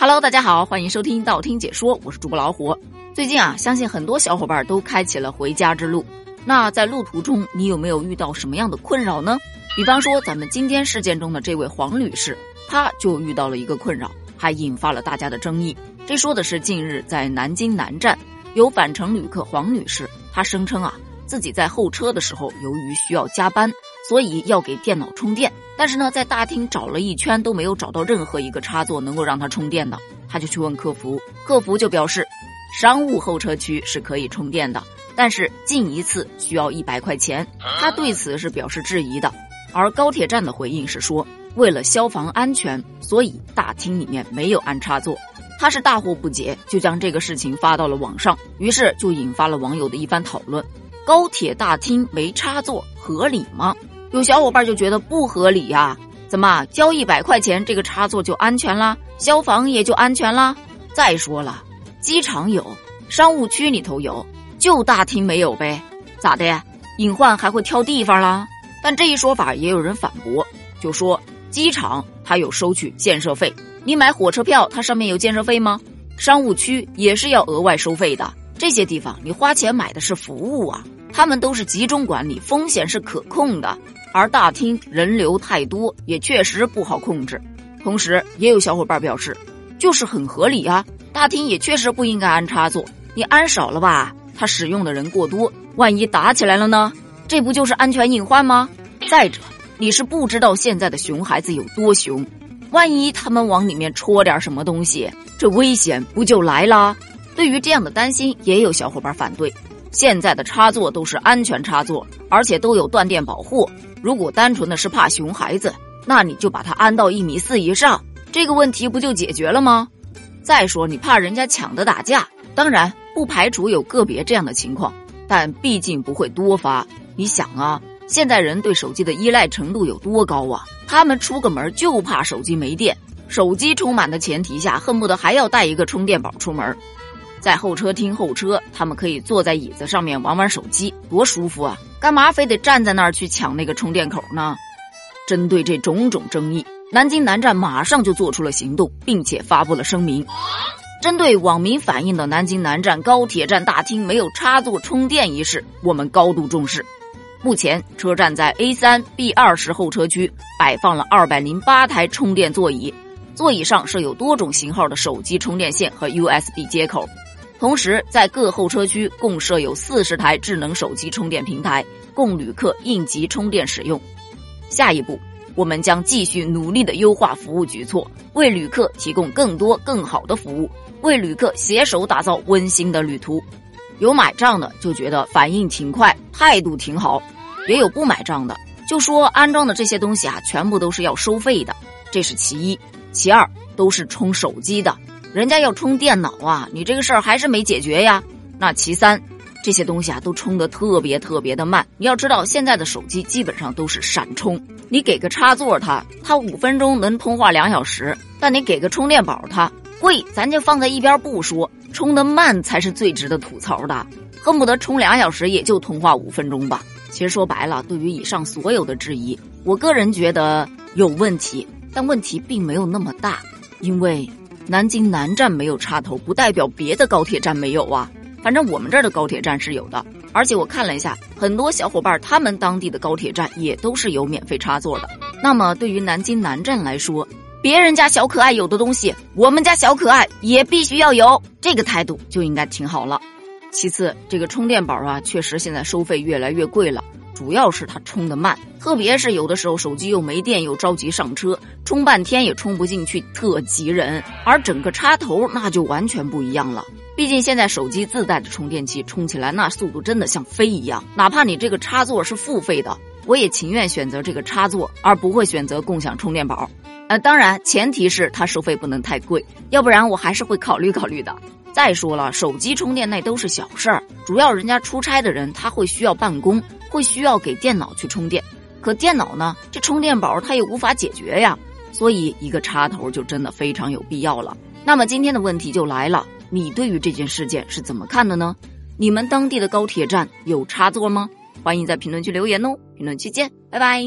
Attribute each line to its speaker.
Speaker 1: Hello，大家好，欢迎收听道听解说，我是主播老虎。最近啊，相信很多小伙伴都开启了回家之路。那在路途中，你有没有遇到什么样的困扰呢？比方说，咱们今天事件中的这位黄女士，她就遇到了一个困扰，还引发了大家的争议。这说的是近日在南京南站，有返程旅客黄女士，她声称啊，自己在候车的时候，由于需要加班，所以要给电脑充电。但是呢，在大厅找了一圈都没有找到任何一个插座能够让它充电的，他就去问客服，客服就表示，商务候车区是可以充电的。但是进一次需要一百块钱，他对此是表示质疑的。而高铁站的回应是说，为了消防安全，所以大厅里面没有安插座。他是大惑不解，就将这个事情发到了网上，于是就引发了网友的一番讨论。高铁大厅没插座合理吗？有小伙伴就觉得不合理呀，怎么交一百块钱这个插座就安全啦？消防也就安全啦？再说了，机场有，商务区里头有。就大厅没有呗，咋的？隐患还会挑地方啦？但这一说法也有人反驳，就说机场它有收取建设费，你买火车票它上面有建设费吗？商务区也是要额外收费的，这些地方你花钱买的是服务啊，他们都是集中管理，风险是可控的，而大厅人流太多，也确实不好控制。同时，也有小伙伴表示，就是很合理啊，大厅也确实不应该安插座，你安少了吧？他使用的人过多，万一打起来了呢？这不就是安全隐患吗？再者，你是不知道现在的熊孩子有多熊，万一他们往里面戳点什么东西，这危险不就来了？对于这样的担心，也有小伙伴反对。现在的插座都是安全插座，而且都有断电保护。如果单纯的是怕熊孩子，那你就把它安到一米四以上，这个问题不就解决了吗？再说你怕人家抢着打架，当然。不排除有个别这样的情况，但毕竟不会多发。你想啊，现在人对手机的依赖程度有多高啊？他们出个门就怕手机没电，手机充满的前提下，恨不得还要带一个充电宝出门。在候车厅候车，他们可以坐在椅子上面玩玩手机，多舒服啊！干嘛非得站在那儿去抢那个充电口呢？针对这种种争议，南京南站马上就做出了行动，并且发布了声明。针对网民反映的南京南站高铁站大厅没有插座充电一事，我们高度重视。目前，车站在 A 三 B 二十候车区摆放了二百零八台充电座椅，座椅上设有多种型号的手机充电线和 USB 接口。同时，在各候车区共设有四十台智能手机充电平台，供旅客应急充电使用。下一步。我们将继续努力的优化服务举措，为旅客提供更多更好的服务，为旅客携手打造温馨的旅途。有买账的就觉得反应挺快，态度挺好；也有不买账的，就说安装的这些东西啊，全部都是要收费的。这是其一，其二都是充手机的，人家要充电脑啊，你这个事儿还是没解决呀。那其三。这些东西啊，都充的特别特别的慢。你要知道，现在的手机基本上都是闪充，你给个插座它，它五分钟能通话两小时；但你给个充电宝它，贵，咱就放在一边不说，充的慢才是最值得吐槽的，恨不得充两小时也就通话五分钟吧。其实说白了，对于以上所有的质疑，我个人觉得有问题，但问题并没有那么大，因为南京南站没有插头，不代表别的高铁站没有啊。反正我们这儿的高铁站是有的，而且我看了一下，很多小伙伴他们当地的高铁站也都是有免费插座的。那么对于南京南站来说，别人家小可爱有的东西，我们家小可爱也必须要有，这个态度就应该挺好了。其次，这个充电宝啊，确实现在收费越来越贵了，主要是它充的慢，特别是有的时候手机又没电又着急上车，充半天也充不进去，特急人。而整个插头那就完全不一样了。毕竟现在手机自带的充电器充起来那速度真的像飞一样，哪怕你这个插座是付费的，我也情愿选择这个插座，而不会选择共享充电宝。呃，当然前提是它收费不能太贵，要不然我还是会考虑考虑的。再说了，手机充电那都是小事儿，主要人家出差的人他会需要办公，会需要给电脑去充电，可电脑呢，这充电宝它也无法解决呀，所以一个插头就真的非常有必要了。那么今天的问题就来了。你对于这件事件是怎么看的呢？你们当地的高铁站有插座吗？欢迎在评论区留言哦！评论区见，拜拜。